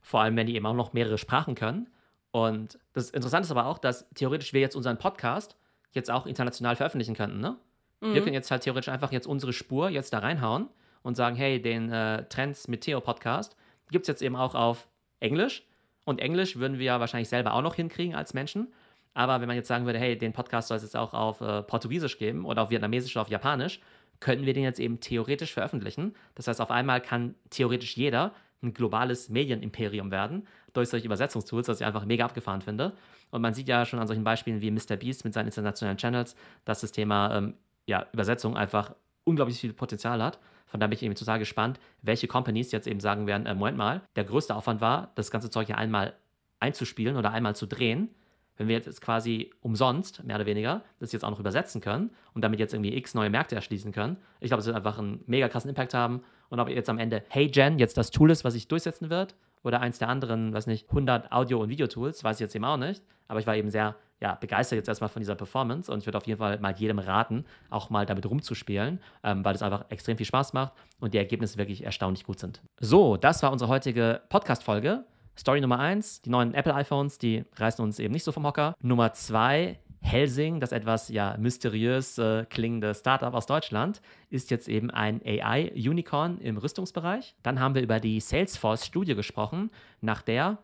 Vor allem, wenn die eben auch noch mehrere Sprachen können. Und das Interessante ist aber auch, dass theoretisch wir jetzt unseren Podcast jetzt auch international veröffentlichen könnten, ne? Wir können jetzt halt theoretisch einfach jetzt unsere Spur jetzt da reinhauen und sagen, hey, den äh, Trends mit Theo Podcast gibt es jetzt eben auch auf Englisch. Und Englisch würden wir ja wahrscheinlich selber auch noch hinkriegen als Menschen. Aber wenn man jetzt sagen würde, hey, den Podcast soll es jetzt auch auf äh, Portugiesisch geben oder auf Vietnamesisch oder auf Japanisch, könnten wir den jetzt eben theoretisch veröffentlichen. Das heißt, auf einmal kann theoretisch jeder ein globales Medienimperium werden durch solche Übersetzungstools, was ich einfach mega abgefahren finde. Und man sieht ja schon an solchen Beispielen wie Mr. Beast mit seinen internationalen Channels, dass das Thema ähm, ja, Übersetzung einfach unglaublich viel Potenzial hat. Von daher bin ich eben total gespannt, welche Companies jetzt eben sagen werden, äh, Moment mal, der größte Aufwand war, das ganze Zeug ja einmal einzuspielen oder einmal zu drehen. Wenn wir jetzt quasi umsonst, mehr oder weniger, das jetzt auch noch übersetzen können und damit jetzt irgendwie x neue Märkte erschließen können, ich glaube, es wird einfach einen mega krassen Impact haben. Und ob jetzt am Ende Hey Gen jetzt das Tool ist, was sich durchsetzen wird, oder eins der anderen, weiß nicht, 100 Audio- und Videotools, weiß ich jetzt eben auch nicht. Aber ich war eben sehr ja, begeistert jetzt erstmal von dieser Performance und ich würde auf jeden Fall mal jedem raten, auch mal damit rumzuspielen, ähm, weil es einfach extrem viel Spaß macht und die Ergebnisse wirklich erstaunlich gut sind. So, das war unsere heutige Podcast-Folge. Story Nummer eins: die neuen Apple iPhones, die reißen uns eben nicht so vom Hocker. Nummer zwei: Helsing, das etwas ja mysteriös äh, klingende Startup aus Deutschland, ist jetzt eben ein AI-Unicorn im Rüstungsbereich. Dann haben wir über die Salesforce-Studie gesprochen, nach der,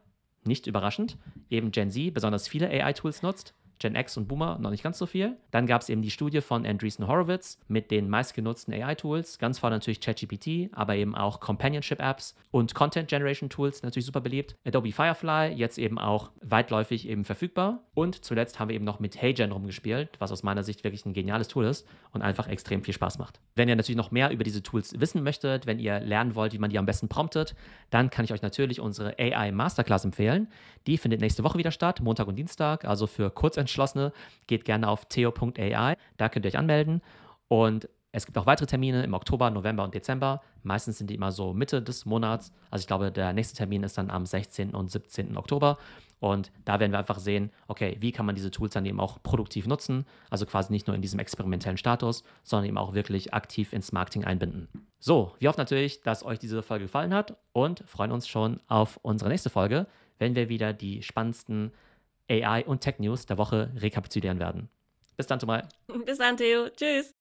nicht überraschend, eben Gen Z besonders viele AI-Tools nutzt. Gen X und Boomer noch nicht ganz so viel. Dann gab es eben die Studie von Andreessen Horowitz mit den meistgenutzten AI-Tools. Ganz vorne natürlich ChatGPT, aber eben auch Companionship-Apps und Content-Generation-Tools, natürlich super beliebt. Adobe Firefly, jetzt eben auch weitläufig eben verfügbar. Und zuletzt haben wir eben noch mit HeyGen rumgespielt, was aus meiner Sicht wirklich ein geniales Tool ist und einfach extrem viel Spaß macht. Wenn ihr natürlich noch mehr über diese Tools wissen möchtet, wenn ihr lernen wollt, wie man die am besten promptet, dann kann ich euch natürlich unsere AI Masterclass empfehlen. Die findet nächste Woche wieder statt, Montag und Dienstag, also für Kurzentschlossene. Geht gerne auf theo.ai, da könnt ihr euch anmelden. Und es gibt auch weitere Termine im Oktober, November und Dezember. Meistens sind die immer so Mitte des Monats. Also ich glaube, der nächste Termin ist dann am 16. und 17. Oktober. Und da werden wir einfach sehen, okay, wie kann man diese Tools dann eben auch produktiv nutzen? Also quasi nicht nur in diesem experimentellen Status, sondern eben auch wirklich aktiv ins Marketing einbinden. So, wir hoffen natürlich, dass euch diese Folge gefallen hat und freuen uns schon auf unsere nächste Folge, wenn wir wieder die spannendsten AI und Tech News der Woche rekapitulieren werden. Bis dann, Tomal. Bis dann, Theo. Tschüss.